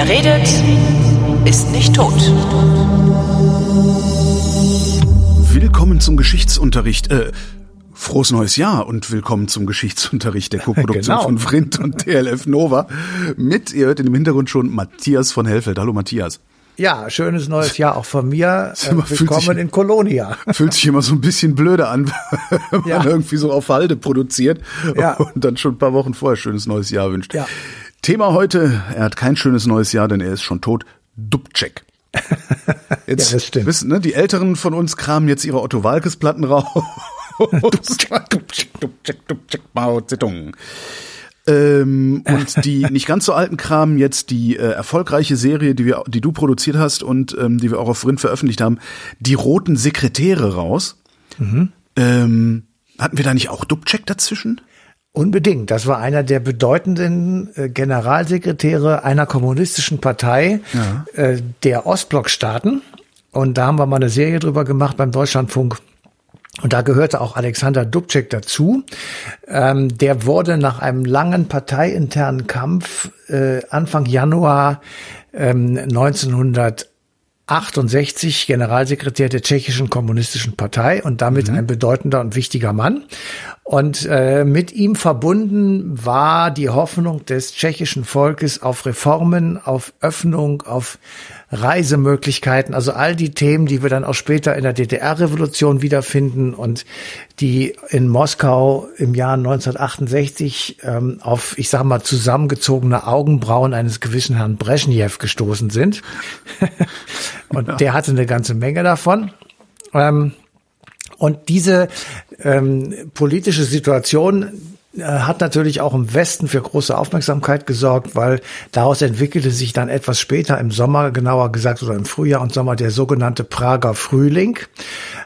Wer redet, ist nicht tot. Willkommen zum Geschichtsunterricht. Äh, frohes neues Jahr und willkommen zum Geschichtsunterricht der Co-Produktion Genau. von Vrindt und TLF Nova. Mit, ihr hört in dem Hintergrund schon Matthias von Hellfeld. Hallo Matthias. Ja, schönes neues Jahr auch von mir. immer- Äh, willkommen sich- in Kolonia. Fühlt sich immer so ein bisschen blöde an, wenn man Ja. irgendwie so auf Halde produziert Ja. und dann schon ein paar Wochen vorher schönes neues Jahr wünscht. Ja. Thema heute, er hat kein schönes neues Jahr, denn er ist schon tot. Dubček. Jetzt Ja, das stimmt. wissen, ne, die Älteren von uns kramen jetzt ihre Otto Walkes Platten raus. Dubček, Dubček, Dubček, Dubček, Mao Zedong. Ähm, und die nicht ganz so alten kramen jetzt die äh, erfolgreiche Serie, die wir, die du produziert hast und ähm, die wir auch auf Rind veröffentlicht haben, die roten Sekretäre raus. Mhm. Ähm, hatten wir da nicht auch Dubček dazwischen? Unbedingt. Das war einer der bedeutenden äh, Generalsekretäre einer kommunistischen Partei äh, der Ostblockstaaten. Und da haben wir mal eine Serie drüber gemacht beim Deutschlandfunk. Und da gehörte auch Alexander Dubček dazu. Ähm, der wurde nach einem langen parteiinternen Kampf äh, Anfang Januar ähm, 1968 Generalsekretär der tschechischen kommunistischen Partei und damit ein bedeutender und wichtiger Mann. Und äh, mit ihm verbunden war die Hoffnung des tschechischen Volkes auf Reformen, auf Öffnung, auf Reisemöglichkeiten, also all die Themen, die wir dann auch später in der DDR-Revolution wiederfinden und die in Moskau im Jahr 1968 ähm, auf, ich sag mal, zusammengezogene Augenbrauen eines gewissen Herrn Brezhnev gestoßen sind. und der hatte eine ganze Menge davon. Ähm, und diese ähm, politische Situation äh, hat natürlich auch im Westen für große Aufmerksamkeit gesorgt, weil daraus entwickelte sich dann etwas später im Sommer, genauer gesagt oder im Frühjahr und Sommer, der sogenannte Prager Frühling.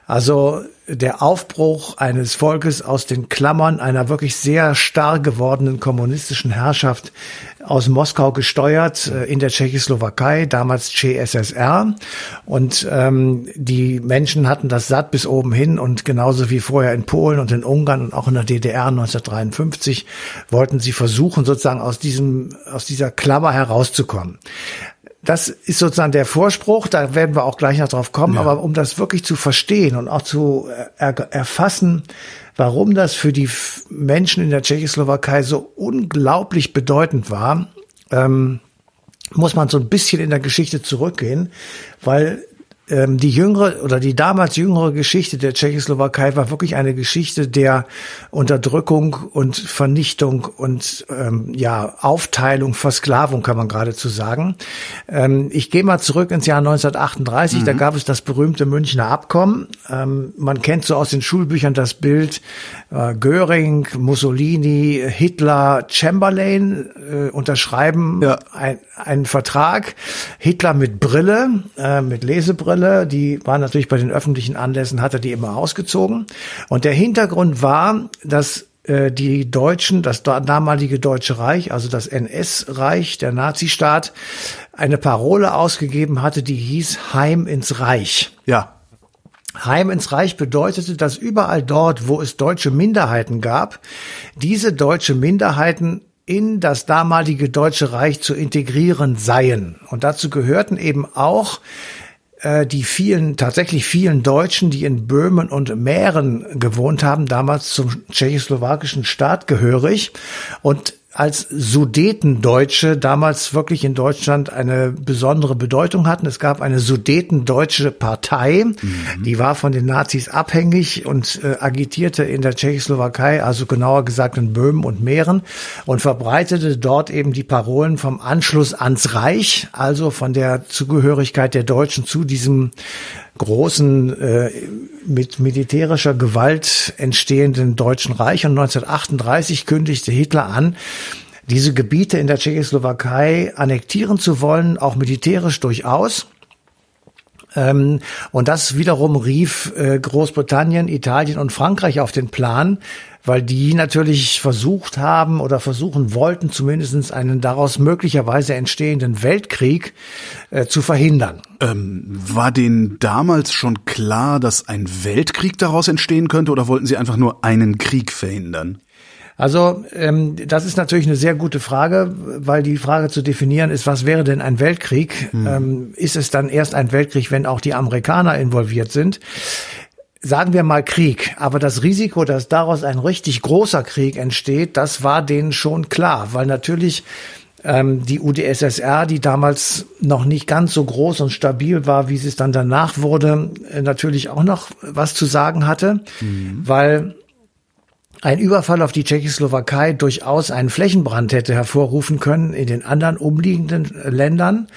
Also der Aufbruch eines Volkes aus den Klammern einer wirklich sehr starr gewordenen kommunistischen Herrschaft aus Moskau gesteuert äh, in der Tschechoslowakei, damals CSSR. Und ähm, die Menschen hatten das satt bis oben hin und genauso wie vorher in Polen und in Ungarn und auch in der DDR 1953 wollten sie versuchen, sozusagen aus diesem, aus dieser Klammer herauszukommen. Das ist sozusagen der Vorspruch, da werden wir auch gleich noch drauf kommen, aber um das wirklich zu verstehen und auch zu er erfassen, warum das für die Menschen in der Tschechoslowakei so unglaublich bedeutend war, ähm, muss man so ein bisschen in der Geschichte zurückgehen, weil ähm, die jüngere oder die damals jüngere Geschichte der Tschechoslowakei war wirklich eine Geschichte der Unterdrückung und Vernichtung und ähm, ja Aufteilung, Versklavung kann man geradezu sagen. Ähm, ich gehe mal zurück ins Jahr 1938. Da gab es das berühmte Münchner Abkommen. Ähm, man kennt so aus den Schulbüchern das Bild äh, Göring, Mussolini, Hitler, Chamberlain äh, unterschreiben Ja. ein, einen Vertrag. Hitler mit Brille, äh, mit Lesebrille, die war natürlich bei den öffentlichen Anlässen, hat er die immer ausgezogen. Und der Hintergrund war, dass äh, die Deutschen, das da- damalige Deutsche Reich, also das NS-Reich, der Nazistaat, eine Parole ausgegeben hatte, die hieß Heim ins Reich. Ja. Heim ins Reich bedeutete, dass überall dort, wo es deutsche Minderheiten gab, diese deutsche Minderheiten in das damalige Deutsche Reich zu integrieren seien. Und dazu gehörten eben auch äh, die vielen, tatsächlich vielen Deutschen, die in Böhmen und Mähren gewohnt haben, damals zum tschechoslowakischen Staat gehörig. Und als Sudetendeutsche damals wirklich in Deutschland eine besondere Bedeutung hatten. Es gab eine Sudetendeutsche Partei, die war von den Nazis abhängig und äh, agitierte in der Tschechoslowakei, also genauer gesagt in Böhmen und Mähren und verbreitete dort eben die Parolen vom Anschluss ans Reich, also von der Zugehörigkeit der Deutschen zu diesem großen äh, mit militärischer Gewalt entstehenden Deutschen Reich. Und 1938 kündigte Hitler an, diese Gebiete in der Tschechoslowakei annektieren zu wollen, auch militärisch durchaus. Ähm, und das wiederum rief äh, Großbritannien, Italien und Frankreich auf den Plan, weil die natürlich versucht haben oder versuchen wollten, zumindest einen daraus möglicherweise entstehenden Weltkrieg äh, zu verhindern. Ähm, war denen damals schon klar, dass ein Weltkrieg daraus entstehen könnte oder wollten sie einfach nur einen Krieg verhindern? Also ähm, das ist natürlich eine sehr gute Frage, weil die Frage zu definieren ist, was wäre denn ein Weltkrieg? Mhm. Ähm, ist es dann erst ein Weltkrieg, wenn auch die Amerikaner involviert sind? sagen wir mal Krieg, aber das Risiko, dass daraus ein richtig großer Krieg entsteht, das war denen schon klar, weil natürlich ähm, die UdSSR, die damals noch nicht ganz so groß und stabil war, wie sie es dann danach wurde, äh, natürlich auch noch was zu sagen hatte, mhm. weil ein Überfall auf die Tschechoslowakei durchaus einen Flächenbrand hätte hervorrufen können in den anderen umliegenden Ländern.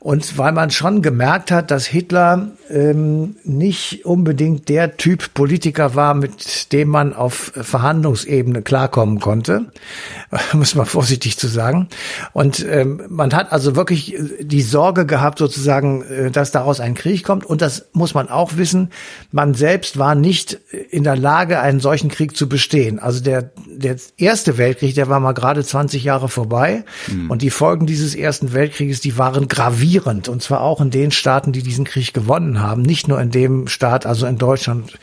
Und weil man schon gemerkt hat, dass Hitler ähm, nicht unbedingt der Typ Politiker war, mit dem man auf Verhandlungsebene klarkommen konnte, muss man vorsichtig zu sagen. Und ähm, man hat also wirklich die Sorge gehabt, sozusagen, äh, dass daraus ein Krieg kommt. Und das muss man auch wissen. Man selbst war nicht in der Lage, einen solchen Krieg zu bestehen sehen. Also der, der Erste Weltkrieg, der war mal gerade 20 Jahre vorbei. Mhm. Und die Folgen dieses Ersten Weltkrieges, die waren gravierend. Und zwar auch in den Staaten, die diesen Krieg gewonnen haben. Nicht nur in dem Staat, also in Deutschland,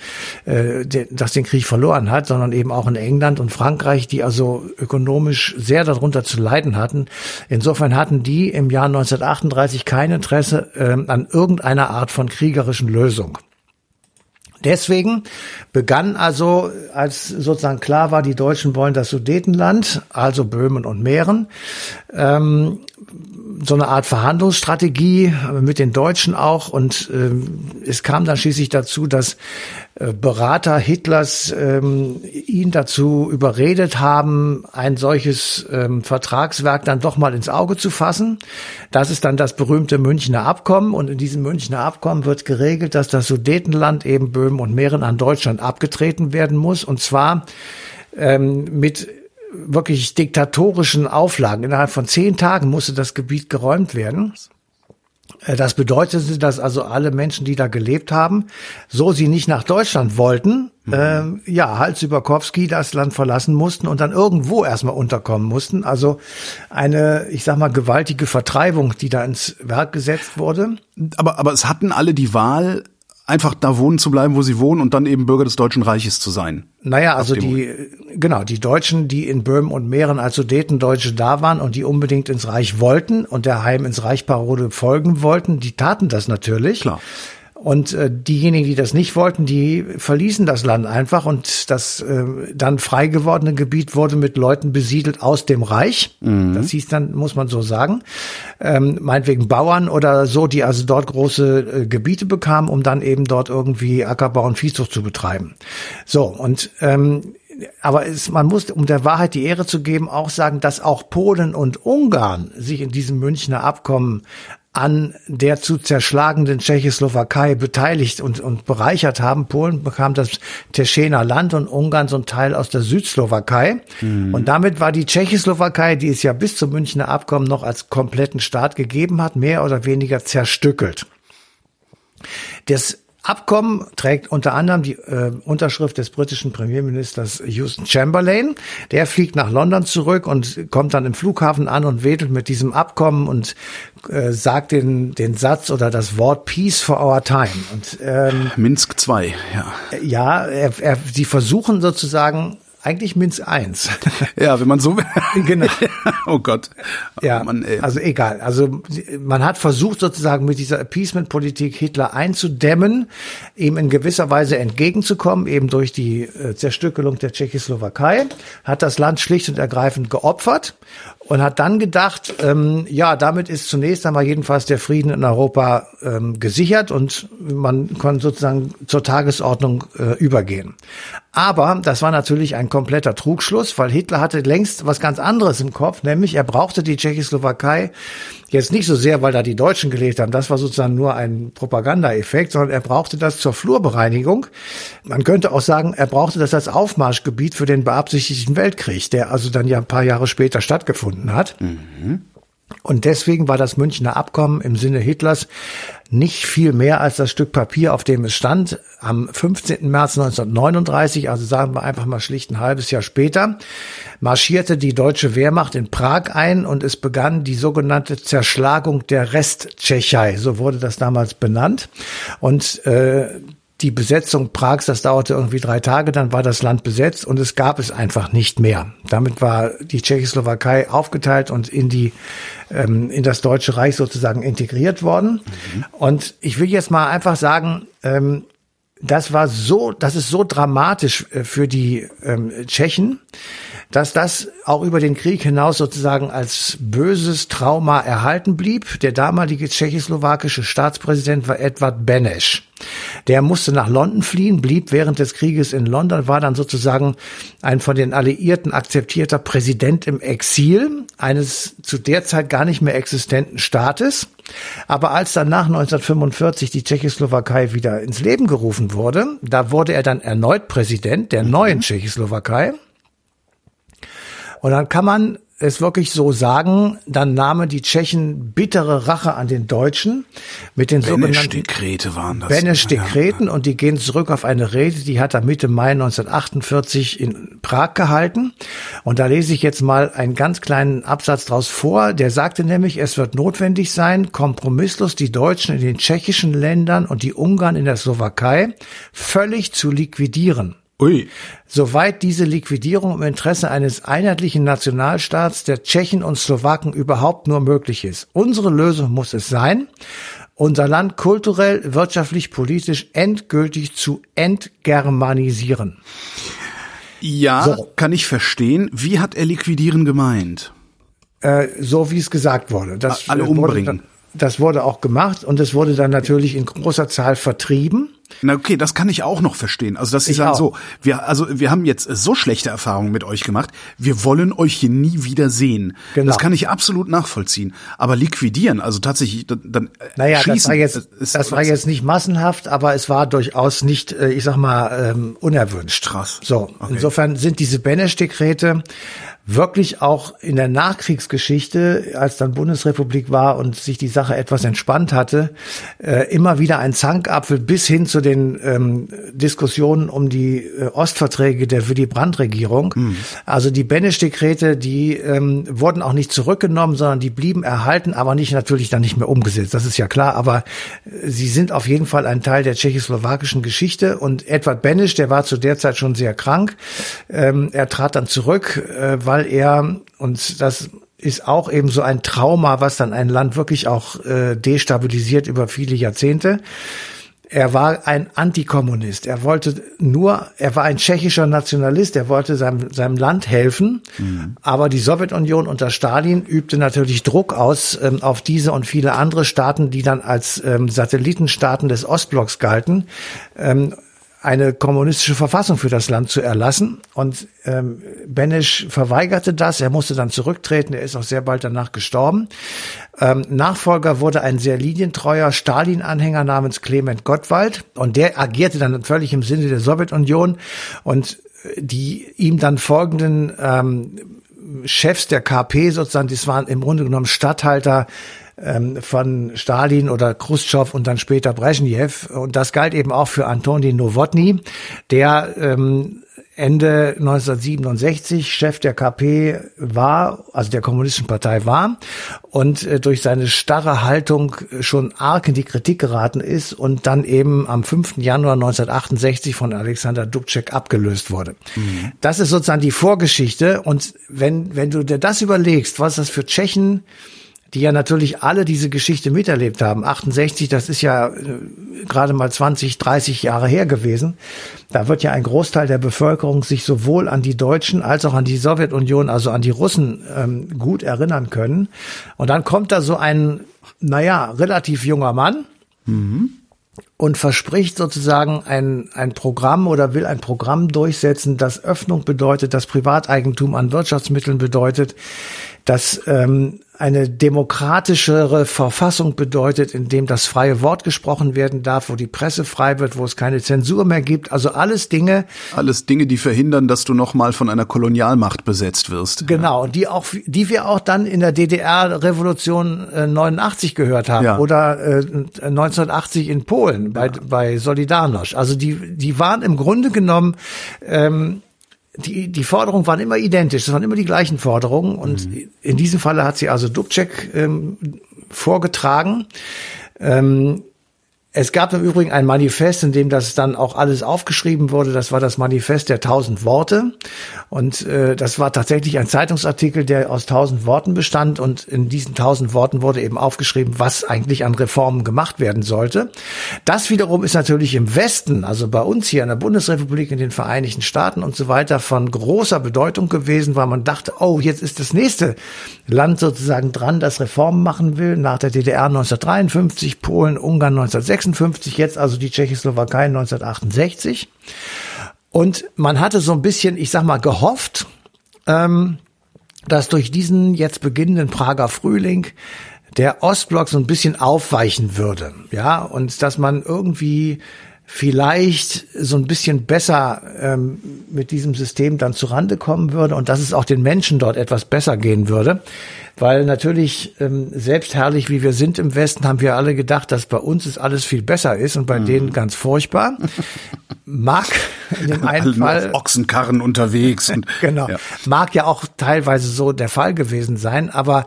äh, der, das den Krieg verloren hat, sondern eben auch in England und Frankreich, die also ökonomisch sehr darunter zu leiden hatten. Insofern hatten die im Jahr 1938 kein Interesse äh, an irgendeiner Art von kriegerischen Lösung. Deswegen begann also, als sozusagen klar war, die Deutschen wollen das Sudetenland, also Böhmen und Mähren, ähm, so eine Art Verhandlungsstrategie mit den Deutschen auch. Und ähm, es kam dann schließlich dazu, dass äh, Berater Hitlers ähm, ihn dazu überredet haben, ein solches ähm, Vertragswerk dann doch mal ins Auge zu fassen. Das ist dann das berühmte Münchner Abkommen. Und in diesem Münchner Abkommen wird geregelt, dass das Sudetenland eben Böhmen und Mähren an Deutschland abgetreten werden muss. Und zwar ähm, mit wirklich diktatorischen Auflagen. Innerhalb von zehn Tagen musste das Gebiet geräumt werden. Äh, das bedeutete, dass also alle Menschen, die da gelebt haben, so sie nicht nach Deutschland wollten, mhm. äh, ja, Hals über Kowski das Land verlassen mussten und dann irgendwo erstmal unterkommen mussten. Also eine, ich sag mal, gewaltige Vertreibung, die da ins Werk gesetzt wurde. Aber, aber es hatten alle die Wahl, einfach da wohnen zu bleiben, wo sie wohnen und dann eben Bürger des Deutschen Reiches zu sein. Naja, also die, genau, die Deutschen, die in Böhmen und Mähren als Sudetendeutsche da waren und die unbedingt ins Reich wollten und der Heim ins Reich Parole folgen wollten, die taten das natürlich. Klar. Und äh, diejenigen, die das nicht wollten, die verließen das Land einfach und das äh, dann frei gewordene Gebiet wurde mit Leuten besiedelt aus dem Reich. Mhm. Das hieß dann, muss man so sagen, ähm, meinetwegen Bauern oder so, die also dort große äh, Gebiete bekamen, um dann eben dort irgendwie Ackerbau und Viehzucht zu betreiben. So, und ähm, aber es, man muss, um der Wahrheit die Ehre zu geben, auch sagen, dass auch Polen und Ungarn sich in diesem Münchner Abkommen an der zu zerschlagenden Tschechoslowakei beteiligt und, und bereichert haben. Polen bekam das Teschener Land und Ungarn so ein Teil aus der Südslowakei. Mhm. Und damit war die Tschechoslowakei, die es ja bis zum Münchner Abkommen noch als kompletten Staat gegeben hat, mehr oder weniger zerstückelt. Das Abkommen trägt unter anderem die äh, Unterschrift des britischen Premierministers Houston Chamberlain. Der fliegt nach London zurück und kommt dann im Flughafen an und wedelt mit diesem Abkommen und äh, sagt den, den Satz oder das Wort Peace for our time. Und, ähm, Minsk 2, ja. Ja, er, er, sie versuchen sozusagen eigentlich Minz 1. Ja, wenn man so genau. oh Gott. Oh ja, Mann, also egal. Also man hat versucht sozusagen mit dieser Appeasement-Politik Hitler einzudämmen, ihm in gewisser Weise entgegenzukommen, eben durch die äh, Zerstückelung der Tschechoslowakei, hat das Land schlicht und ergreifend geopfert und hat dann gedacht, ähm, ja, damit ist zunächst einmal jedenfalls der Frieden in Europa ähm, gesichert und man kann sozusagen zur Tagesordnung äh, übergehen. Aber das war natürlich ein kompletter Trugschluss, weil Hitler hatte längst was ganz anderes im Kopf, nämlich er brauchte die Tschechoslowakei Jetzt nicht so sehr, weil da die Deutschen gelebt haben, das war sozusagen nur ein Propagandaeffekt, sondern er brauchte das zur Flurbereinigung. Man könnte auch sagen, er brauchte das als Aufmarschgebiet für den beabsichtigten Weltkrieg, der also dann ja ein paar Jahre später stattgefunden hat. Mhm. Und deswegen war das Münchner Abkommen im Sinne Hitlers nicht viel mehr als das Stück Papier, auf dem es stand. Am 15. März 1939, also sagen wir einfach mal schlicht ein halbes Jahr später, marschierte die deutsche Wehrmacht in Prag ein und es begann die sogenannte Zerschlagung der Resttschechei, so wurde das damals benannt. Und äh, die Besetzung Prags, das dauerte irgendwie drei Tage, dann war das Land besetzt und es gab es einfach nicht mehr. Damit war die Tschechoslowakei aufgeteilt und in die ähm, in das Deutsche Reich sozusagen integriert worden. Mhm. Und ich will jetzt mal einfach sagen, ähm, das war so, das ist so dramatisch äh, für die ähm, Tschechen, dass das auch über den Krieg hinaus sozusagen als böses Trauma erhalten blieb. Der damalige tschechoslowakische Staatspräsident war Edward Beneš. Der musste nach London fliehen, blieb während des Krieges in London, war dann sozusagen ein von den Alliierten akzeptierter Präsident im Exil eines zu der Zeit gar nicht mehr existenten Staates. Aber als dann nach 1945 die Tschechoslowakei wieder ins Leben gerufen wurde, da wurde er dann erneut Präsident der neuen Tschechoslowakei. Und dann kann man es wirklich so sagen, dann nahmen die Tschechen bittere Rache an den Deutschen mit den sogenannten Dekrete waren das. Benesch-Dekreten und die gehen zurück auf eine Rede, die hat er Mitte Mai 1948 in Prag gehalten. Und da lese ich jetzt mal einen ganz kleinen Absatz draus vor. Der sagte nämlich, es wird notwendig sein, kompromisslos die Deutschen in den tschechischen Ländern und die Ungarn in der Slowakei völlig zu liquidieren. Ui. Soweit diese Liquidierung im Interesse eines einheitlichen Nationalstaats der Tschechen und Slowaken überhaupt nur möglich ist. Unsere Lösung muss es sein, unser Land kulturell, wirtschaftlich, politisch endgültig zu entgermanisieren. Ja, so. kann ich verstehen. Wie hat er liquidieren gemeint? Äh, so wie es gesagt wurde. Das Alle umbringen. Das wurde auch gemacht und es wurde dann natürlich in großer Zahl vertrieben. Na okay, das kann ich auch noch verstehen. Also dass sie ich sagen auch. so, wir also wir haben jetzt so schlechte Erfahrungen mit euch gemacht, wir wollen euch hier nie wieder sehen. Genau. Das kann ich absolut nachvollziehen. Aber liquidieren, also tatsächlich dann naja, schießen, das war jetzt ist, das war jetzt nicht massenhaft, aber es war durchaus nicht, äh, ich sag mal, ähm, unerwünscht. Krass. So, okay. insofern sind diese Benesch-Dekrete wirklich auch in der Nachkriegsgeschichte, als dann Bundesrepublik war und sich die Sache etwas entspannt hatte, äh, immer wieder ein Zankapfel bis hin zu den ähm, Diskussionen um die äh, Ostverträge der Willy Brandt-Regierung. Mhm. Also die Benesch-Dekrete, die ähm, wurden auch nicht zurückgenommen, sondern die blieben erhalten, aber nicht natürlich dann nicht mehr umgesetzt. Das ist ja klar, aber äh, sie sind auf jeden Fall ein Teil der tschechoslowakischen Geschichte. Und Edward Benesch, der war zu der Zeit schon sehr krank, ähm, er trat dann zurück, äh, weil weil er, und das ist auch eben so ein Trauma, was dann ein Land wirklich auch äh, destabilisiert über viele Jahrzehnte. Er war ein Antikommunist. Er wollte nur, er war ein tschechischer Nationalist. Er wollte seinem, seinem Land helfen. Mhm. Aber die Sowjetunion unter Stalin übte natürlich Druck aus ähm, auf diese und viele andere Staaten, die dann als ähm, Satellitenstaaten des Ostblocks galten. Ähm, eine kommunistische Verfassung für das Land zu erlassen. Und ähm, Benesch verweigerte das. Er musste dann zurücktreten. Er ist auch sehr bald danach gestorben. Ähm, Nachfolger wurde ein sehr linientreuer Stalin-Anhänger namens Clement Gottwald. Und der agierte dann völlig im Sinne der Sowjetunion. Und die ihm dann folgenden ähm, Chefs der KP sozusagen, das waren im Grunde genommen Statthalter ähm, von Stalin oder Khrushchev und dann später Brezhnev. Und das galt eben auch für Antoni Nowotny, der ähm, Ende 1967 Chef der KP war, also der Kommunistischen Partei war und äh, durch seine starre Haltung schon arg in die Kritik geraten ist und dann eben am 5. Januar 1968 von Alexander Dubček abgelöst wurde. Mhm. Das ist sozusagen die Vorgeschichte und wenn, wenn du dir das überlegst, was das für Tschechen die ja natürlich alle diese Geschichte miterlebt haben. 68, das ist ja äh, gerade mal 20, 30 Jahre her gewesen. Da wird ja ein Großteil der Bevölkerung sich sowohl an die Deutschen als auch an die Sowjetunion, also an die Russen ähm, gut erinnern können. Und dann kommt da so ein, naja, relativ junger Mann. Mhm und verspricht sozusagen ein, ein Programm oder will ein Programm durchsetzen, das Öffnung bedeutet, das Privateigentum an Wirtschaftsmitteln bedeutet, das ähm, eine demokratischere Verfassung bedeutet, in dem das freie Wort gesprochen werden darf, wo die Presse frei wird, wo es keine Zensur mehr gibt. Also alles Dinge. Alles Dinge, die verhindern, dass du nochmal von einer Kolonialmacht besetzt wirst. Genau, ja. die auch, die wir auch dann in der DDR-Revolution äh, 89 gehört haben ja. oder äh, 1980 in Polen bei, ja. bei Solidarność. Also die, die waren im Grunde genommen ähm, die, die Forderungen waren immer identisch, es waren immer die gleichen Forderungen und mhm. in diesem Falle hat sie also Dubček ähm, vorgetragen. Ähm, Es gab im Übrigen ein Manifest, in dem das dann auch alles aufgeschrieben wurde. Das war das Manifest der tausend Worte. Und äh, das war tatsächlich ein Zeitungsartikel, der aus tausend Worten bestand. Und in diesen tausend Worten wurde eben aufgeschrieben, was eigentlich an Reformen gemacht werden sollte. Das wiederum ist natürlich im Westen, also bei uns hier in der Bundesrepublik, in den Vereinigten Staaten und so weiter, von großer Bedeutung gewesen, weil man dachte, oh, jetzt ist das nächste Land sozusagen dran, das Reformen machen will. Nach der DDR 1953, Polen, Ungarn 1956. 56, jetzt also die Tschechoslowakei 1968. Und man hatte so ein bisschen, ich sag mal, gehofft, ähm, dass durch diesen jetzt beginnenden Prager Frühling der Ostblock so ein bisschen aufweichen würde, ja, und dass man irgendwie vielleicht so ein bisschen besser ähm, mit diesem System dann zurande kommen würde und dass es auch den Menschen dort etwas besser gehen würde. Weil natürlich, ähm, selbstherrlich wie wir sind im Westen, haben wir alle gedacht, dass bei uns es alles viel besser ist und bei mhm. denen ganz furchtbar. Mag in dem einen Fall. Ochsenkarren unterwegs. Und, genau. Ja. Mag ja auch teilweise so der Fall gewesen sein, aber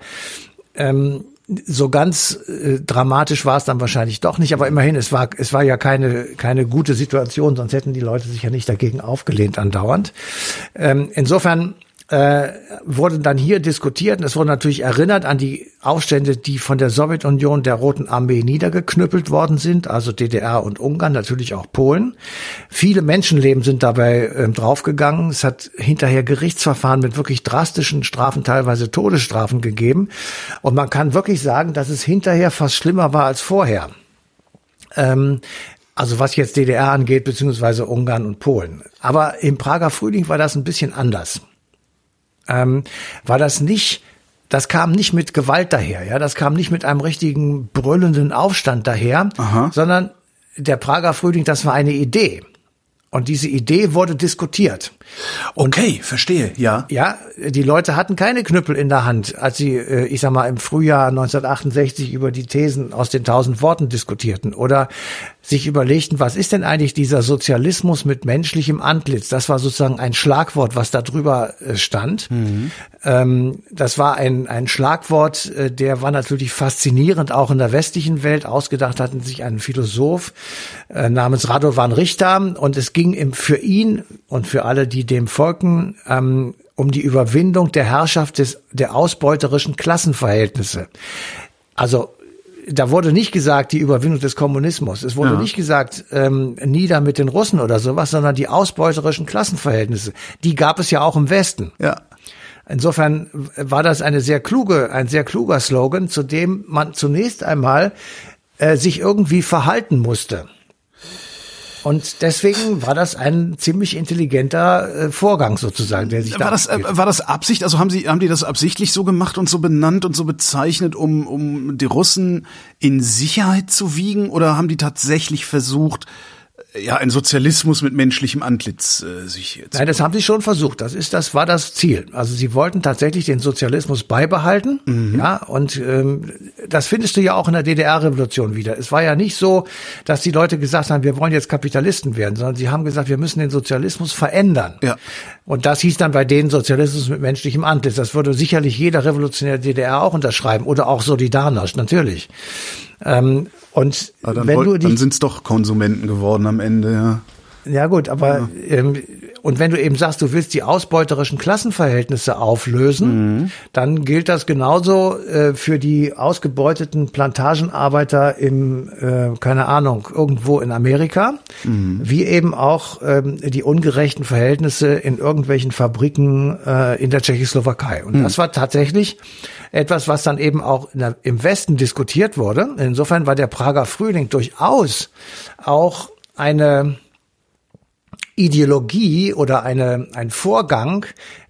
ähm, so ganz äh, dramatisch war es dann wahrscheinlich doch nicht, aber immerhin, es war, es war ja keine, keine gute Situation, sonst hätten die Leute sich ja nicht dagegen aufgelehnt andauernd. Ähm, insofern äh, wurde dann hier diskutiert und es wurde natürlich erinnert an die Aufstände, die von der Sowjetunion der Roten Armee niedergeknüppelt worden sind, also DDR und Ungarn, natürlich auch Polen. Viele Menschenleben sind dabei äh, draufgegangen. Es hat hinterher Gerichtsverfahren mit wirklich drastischen Strafen, teilweise Todesstrafen gegeben. Und man kann wirklich sagen, dass es hinterher fast schlimmer war als vorher. Ähm, also was jetzt DDR angeht, beziehungsweise Ungarn und Polen. Aber im Prager Frühling war das ein bisschen anders ähm, war das nicht, das kam nicht mit Gewalt daher, ja, das kam nicht mit einem richtigen brüllenden Aufstand daher, Aha. sondern der Prager Frühling, das war eine Idee. Und diese Idee wurde diskutiert. Und, okay, verstehe, ja. Ja, die Leute hatten keine Knüppel in der Hand, als sie, äh, ich sag mal, im Frühjahr 1968 über die Thesen aus den tausend Worten diskutierten oder sich überlegten, was ist denn eigentlich dieser Sozialismus mit menschlichem Antlitz? Das war sozusagen ein Schlagwort, was da drüber äh, stand. Mhm. Ähm, das war ein, ein Schlagwort, äh, der war natürlich faszinierend, auch in der westlichen Welt. Ausgedacht hatten sich ein Philosoph namens Radovan Richter und es ging im, für ihn und für alle, die dem folgen, ähm, um die Überwindung der Herrschaft des, der ausbeuterischen Klassenverhältnisse. Also da wurde nicht gesagt die Überwindung des Kommunismus. Es wurde ja. nicht gesagt ähm, nieder mit den Russen oder sowas, sondern die ausbeuterischen Klassenverhältnisse. Die gab es ja auch im Westen. Ja. Insofern war das eine sehr kluge, ein sehr kluger Slogan, zu dem man zunächst einmal äh, sich irgendwie verhalten musste. Und deswegen war das ein ziemlich intelligenter äh, Vorgang sozusagen, der sich war da das äh, war das Absicht? Also haben sie haben die das absichtlich so gemacht und so benannt und so bezeichnet, um um die Russen in Sicherheit zu wiegen, oder haben die tatsächlich versucht ja, ein Sozialismus mit menschlichem Antlitz äh, sich jetzt. Nein, das haben sie schon versucht. Das ist, das war das Ziel. Also sie wollten tatsächlich den Sozialismus beibehalten. Mhm. Ja, und ähm, das findest du ja auch in der DDR-Revolution wieder. Es war ja nicht so, dass die Leute gesagt haben, wir wollen jetzt Kapitalisten werden, sondern sie haben gesagt, wir müssen den Sozialismus verändern. Ja. Und das hieß dann bei denen Sozialismus mit menschlichem Antlitz. Das würde sicherlich jeder revolutionäre DDR auch unterschreiben oder auch Solidarność, natürlich. Ähm, und dann wenn wollt, du die, dann sind es doch Konsumenten geworden am Ende, ja. Ja gut, aber ja. Ähm, und wenn du eben sagst, du willst die ausbeuterischen Klassenverhältnisse auflösen, mhm. dann gilt das genauso äh, für die ausgebeuteten Plantagenarbeiter im, äh, keine Ahnung, irgendwo in Amerika, mhm. wie eben auch ähm, die ungerechten Verhältnisse in irgendwelchen Fabriken äh, in der Tschechoslowakei. Und mhm. das war tatsächlich etwas, was dann eben auch der, im Westen diskutiert wurde. Insofern war der Prager Frühling durchaus auch eine Ideologie oder eine, ein Vorgang,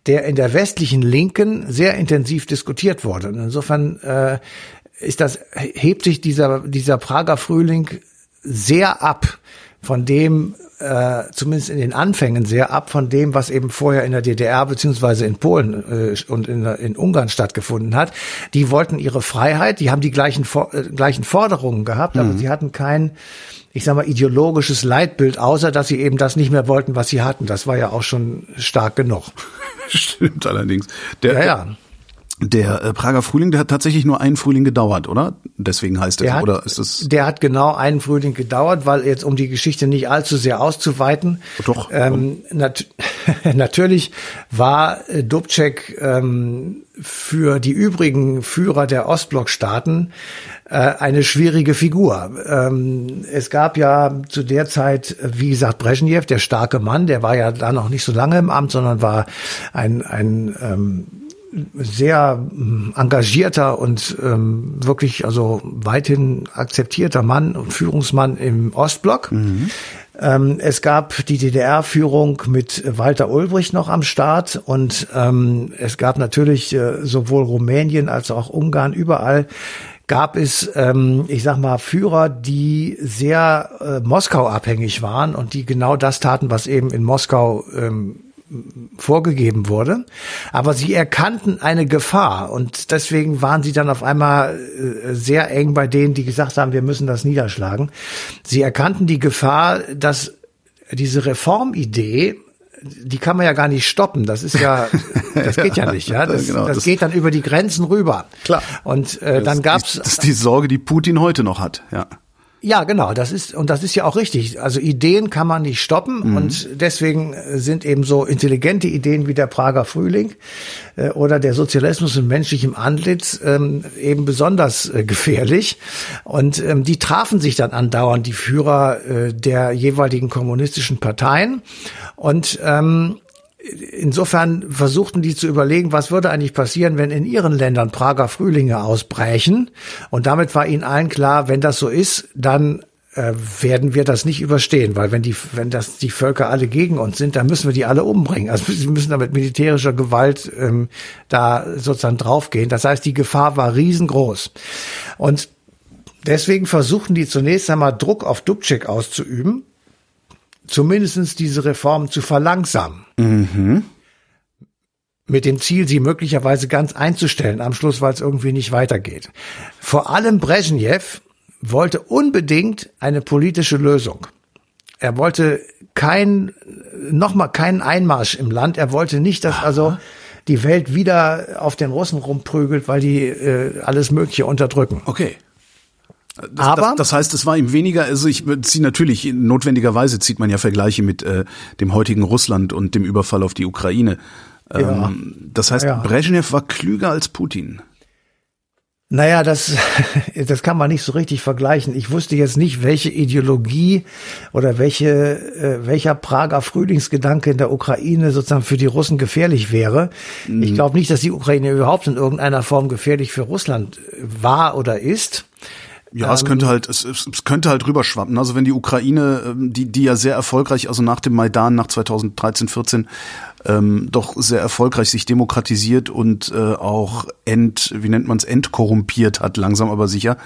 der in der westlichen Linken sehr intensiv diskutiert wurde. Und insofern äh, ist das, hebt sich dieser, dieser Prager Frühling sehr ab von dem, äh, zumindest in den Anfängen sehr ab von dem, was eben vorher in der DDR beziehungsweise in Polen äh, und in, in Ungarn stattgefunden hat. Die wollten ihre Freiheit, die haben die gleichen, äh, gleichen Forderungen gehabt, mhm. aber sie hatten kein, ich sag mal, ideologisches Leitbild, außer dass sie eben das nicht mehr wollten, was sie hatten. Das war ja auch schon stark genug. Stimmt allerdings. Der, ja, ja. Der äh, Prager Frühling, der hat tatsächlich nur einen Frühling gedauert, oder? Deswegen heißt er, oder ist es? Der hat genau einen Frühling gedauert, weil jetzt um die Geschichte nicht allzu sehr auszuweiten. Doch. Ähm, nat natürlich war äh, Dubček ähm, für die übrigen Führer der Ostblockstaaten äh, eine schwierige Figur. Ähm, es gab ja zu der Zeit, wie gesagt, Brezhnev, der starke Mann, der war ja da noch nicht so lange im Amt, sondern war ein, ein ähm, sehr ähm, engagierter und ähm, wirklich also weithin akzeptierter Mann und Führungsmann im Ostblock. Mhm. Ähm, es gab die DDR-Führung mit Walter Ulbricht noch am Start und ähm, es gab natürlich äh, sowohl Rumänien als auch Ungarn überall gab es, ähm, ich sag mal, Führer, die sehr äh, Moskau abhängig waren und die genau das taten, was eben in Moskau ähm, vorgegeben wurde. Aber sie erkannten eine Gefahr und deswegen waren sie dann auf einmal äh, sehr eng bei denen, die gesagt haben, wir müssen das niederschlagen. Sie erkannten die Gefahr, dass diese Reformidee die kann man ja gar nicht stoppen. Das ist ja, das geht ja nicht. Ja, das, genau, das, das geht dann über die Grenzen rüber. Klar. Und äh, dann gab's. Das ist die Sorge, die Putin heute noch hat. Ja. Ja, genau, das ist und das ist ja auch richtig. Also Ideen kann man nicht stoppen mhm. und deswegen sind eben so intelligente Ideen wie der Prager Frühling äh, oder der Sozialismus in menschlichem Antlitz ähm, eben besonders äh, gefährlich und ähm, die trafen sich dann andauernd die Führer äh, der jeweiligen kommunistischen Parteien und ähm, insofern versuchten die zu überlegen, was würde eigentlich passieren, wenn in ihren Ländern Prager Frühlinge ausbrechen. Und damit war ihnen allen klar, wenn das so ist, dann äh, werden wir das nicht überstehen, weil wenn die, wenn das die Völker alle gegen uns sind, dann müssen wir die alle umbringen. Also sie müssen da mit militärischer Gewalt ähm, da sozusagen draufgehen. Das heißt, die Gefahr war riesengroß. Und deswegen versuchten die zunächst einmal Druck auf Dubček auszuüben zumindestens diese Reform zu verlangsamen. Mhm. Mit dem Ziel, sie möglicherweise ganz einzustellen am Schluss, weil es irgendwie nicht weitergeht. Vor allem Brezhnev wollte unbedingt eine politische Lösung. Er wollte kein, nochmal keinen Einmarsch im Land. Er wollte nicht, dass also die Welt wieder auf den Russen rumprügelt, weil die äh, alles Mögliche unterdrücken. Okay. Das, aber das, das, heißt, es war ihm weniger, also ich ziehe natürlich, notwendigerweise zieht man ja Vergleiche mit äh, dem heutigen Russland und dem Überfall auf die Ukraine. Ähm, ja. Das heißt, ja. Brezhnev war klüger als Putin. Naja, das, das kann man nicht so richtig vergleichen. Ich wusste jetzt nicht, welche Ideologie oder welche, äh, welcher Prager Frühlingsgedanke in der Ukraine sozusagen für die Russen gefährlich wäre. Mhm. Ich glaube nicht, dass die Ukraine überhaupt in irgendeiner Form gefährlich für Russland war oder ist. Ja, ähm, es könnte halt, es, es könnte halt rüberschwappen. Also wenn die Ukraine, ähm, die, die ja sehr erfolgreich, also nach dem Maidan, nach 2013, 14, ähm, doch sehr erfolgreich sich demokratisiert und äh, auch ent, wie nennt man es, entkorrumpiert hat, langsam aber sicher.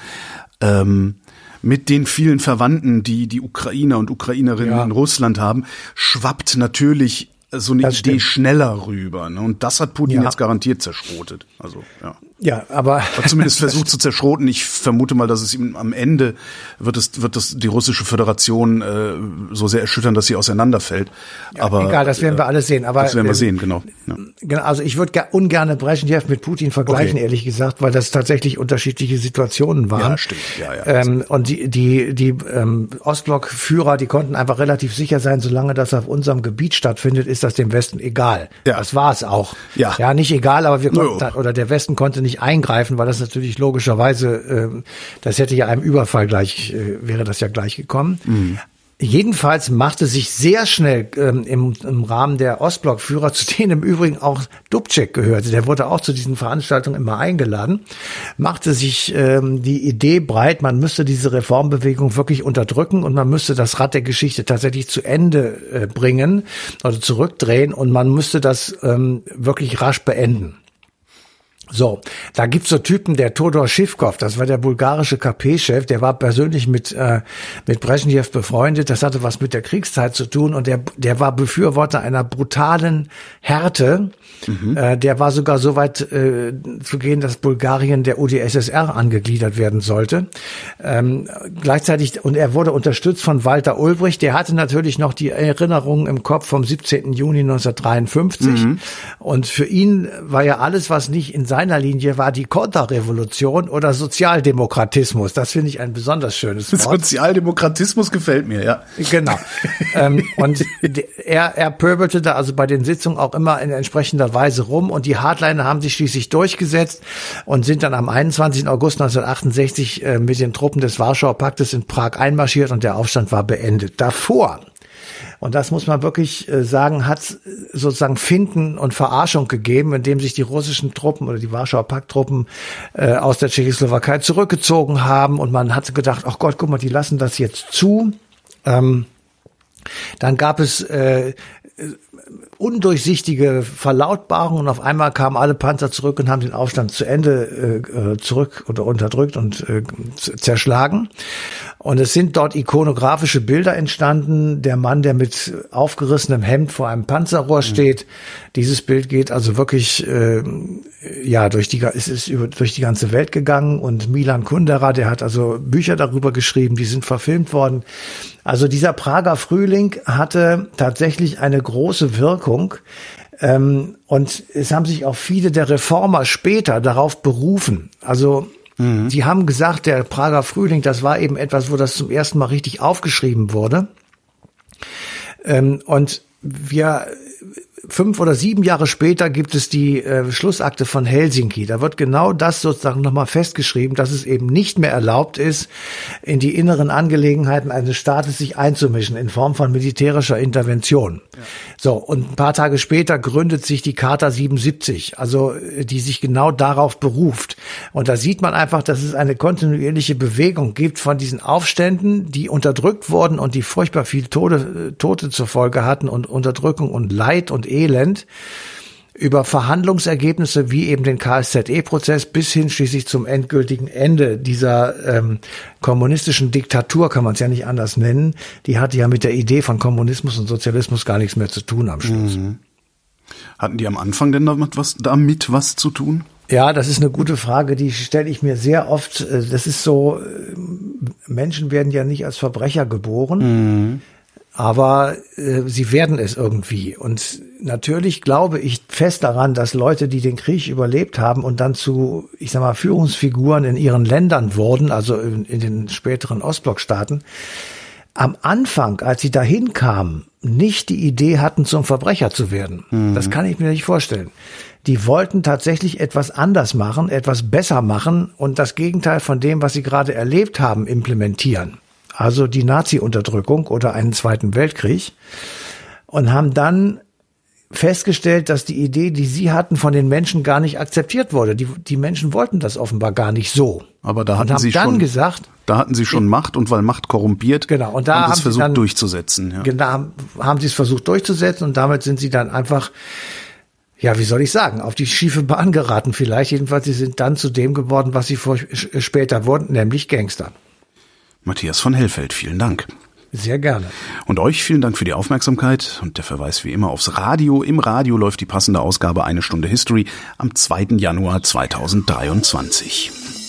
Ähm, mit den vielen Verwandten, die die Ukrainer und Ukrainerinnen ja. in Russland haben, schwappt natürlich so eine das Idee stimmt. schneller rüber. Ne? Und das hat Putin ja. jetzt garantiert zerschrotet. Also ja. Ja, aber Hat zumindest versucht zu zerschroten. Ich vermute mal, dass es ihm am Ende wird es wird das die russische Föderation äh, so sehr erschüttern, dass sie auseinanderfällt. Ja, aber egal, das werden wir alles sehen. Aber das werden wir äh, sehen, genau. Ja. Genau, also ich würde ungerne Brezhnev mit Putin vergleichen, okay. ehrlich gesagt, weil das tatsächlich unterschiedliche Situationen waren. Ja, stimmt. Ja, ja. Ähm, und die die die ähm, Ostblock-Führer, die konnten einfach relativ sicher sein, solange das auf unserem Gebiet stattfindet, ist das dem Westen egal. Ja. Das war es auch. Ja. Ja, nicht egal, aber wir konnten oder der Westen konnte nicht eingreifen, weil das natürlich logischerweise, äh, das hätte ja einem Überfall gleich, äh, wäre das ja gleich gekommen. Mhm. Jedenfalls machte sich sehr schnell ähm, im, im Rahmen der Ostblockführer, zu denen im Übrigen auch Dubček gehörte, der wurde auch zu diesen Veranstaltungen immer eingeladen, machte sich ähm, die Idee breit, man müsste diese Reformbewegung wirklich unterdrücken und man müsste das Rad der Geschichte tatsächlich zu Ende äh, bringen oder zurückdrehen und man müsste das ähm, wirklich rasch beenden. So, da gibt's so Typen, der Todor Schivkov, das war der bulgarische KP-Chef, der war persönlich mit, äh, mit Brezhnev befreundet, das hatte was mit der Kriegszeit zu tun und der, der war Befürworter einer brutalen Härte. Mhm. Äh, der war sogar so weit äh, zu gehen, dass Bulgarien der UdSSR angegliedert werden sollte. Ähm, gleichzeitig, und er wurde unterstützt von Walter Ulbricht, der hatte natürlich noch die Erinnerungen im Kopf vom 17. Juni 1953 mhm. und für ihn war ja alles, was nicht in seiner Linie war die Konterrevolution oder Sozialdemokratismus. Das finde ich ein besonders schönes Wort. Sozialdemokratismus gefällt mir, ja. Genau. ähm, und er, er pöbelte da also bei den Sitzungen auch immer in entsprechender Weise rum und die Hardliner haben sich schließlich durchgesetzt und sind dann am 21. August 1968 äh, mit den Truppen des Warschauer Paktes in Prag einmarschiert und der Aufstand war beendet. Davor und das muss man wirklich äh, sagen, hat sozusagen Finden und Verarschung gegeben, indem sich die russischen Truppen oder die Warschauer Pakttruppen äh, aus der Tschechoslowakei zurückgezogen haben. Und man hatte gedacht, ach Gott, guck mal, die lassen das jetzt zu. Ähm, dann gab es äh, undurchsichtige Verlautbarungen und auf einmal kamen alle Panzer zurück und haben den Aufstand zu Ende äh, äh zurück oder unterdrückt und äh, zerschlagen. Und es sind dort ikonografische Bilder entstanden. Der Mann, der mit aufgerissenem Hemd vor einem Panzerrohr mhm. steht. Dieses Bild geht also wirklich, äh, ja, durch die, es ist über, durch die ganze Welt gegangen. Und Milan Kundera, der hat also Bücher darüber geschrieben, die sind verfilmt worden. Also dieser Prager Frühling hatte tatsächlich eine große Wirkung. Ähm, und es haben sich auch viele der Reformer später darauf berufen. Also Mhm. Sie haben gesagt, der Prager Frühling, das war eben etwas, wo das zum ersten Mal richtig aufgeschrieben wurde. Ähm, und wir fünf oder sieben Jahre später gibt es die äh, Schlussakte von Helsinki. Da wird genau das sozusagen nochmal festgeschrieben, dass es eben nicht mehr erlaubt ist, in die inneren Angelegenheiten eines Staates sich einzumischen in Form von militärischer Intervention. Ja. So, und ein paar Tage später gründet sich die Charta 77, also äh, die sich genau darauf beruft. Und da sieht man einfach, dass es eine kontinuierliche Bewegung gibt von diesen Aufständen, die unterdrückt wurden und die furchtbar viel Tode, äh, Tote zur Folge hatten und Unterdrückung und Leid und Elend über Verhandlungsergebnisse wie eben den KSZE-Prozess bis hin schließlich zum endgültigen Ende dieser ähm, kommunistischen Diktatur, kann man es ja nicht anders nennen. Die hatte ja mit der Idee von Kommunismus und Sozialismus gar nichts mehr zu tun am Schluss. Mhm. Hatten die am Anfang denn damit was, damit was zu tun? Ja, das ist eine gute Frage, die stelle ich mir sehr oft. Äh, das ist so, äh, Menschen werden ja nicht als Verbrecher geboren. Mhm aber äh, sie werden es irgendwie. Und natürlich glaube ich fest daran, dass Leute, die den Krieg überlebt haben und dann zu, ich sag mal, Führungsfiguren in ihren Ländern wurden, also in, in den späteren Ostblockstaaten, am Anfang, als sie dahin kamen, nicht die Idee hatten, zum Verbrecher zu werden. Mhm. Das kann ich mir nicht vorstellen. Die wollten tatsächlich etwas anders machen, etwas besser machen und das Gegenteil von dem, was sie gerade erlebt haben, implementieren also die Nazi-Unterdrückung oder einen Zweiten Weltkrieg, und haben dann festgestellt, dass die Idee, die sie hatten, von den Menschen gar nicht akzeptiert wurde. Die, die Menschen wollten das offenbar gar nicht so. Aber da hatten sie schon gesagt, da hatten sie schon Macht und weil Macht korrumpiert, genau. Und da haben, haben sie versucht dann, durchzusetzen. Ja. Genau, haben, haben sie es versucht durchzusetzen und damit sind sie dann einfach ja, wie soll ich sagen, auf die schiefe Bahn geraten vielleicht. Jedenfalls, sie sind dann zu dem geworden, was sie vor, später wurden, nämlich Gangster. Matthias von Hellfeld, vielen Dank. Sehr gerne. Und euch vielen Dank für die Aufmerksamkeit und der Verweis wie immer aufs Radio. Im Radio läuft die passende Ausgabe Eine Stunde History am 2. Januar 2023.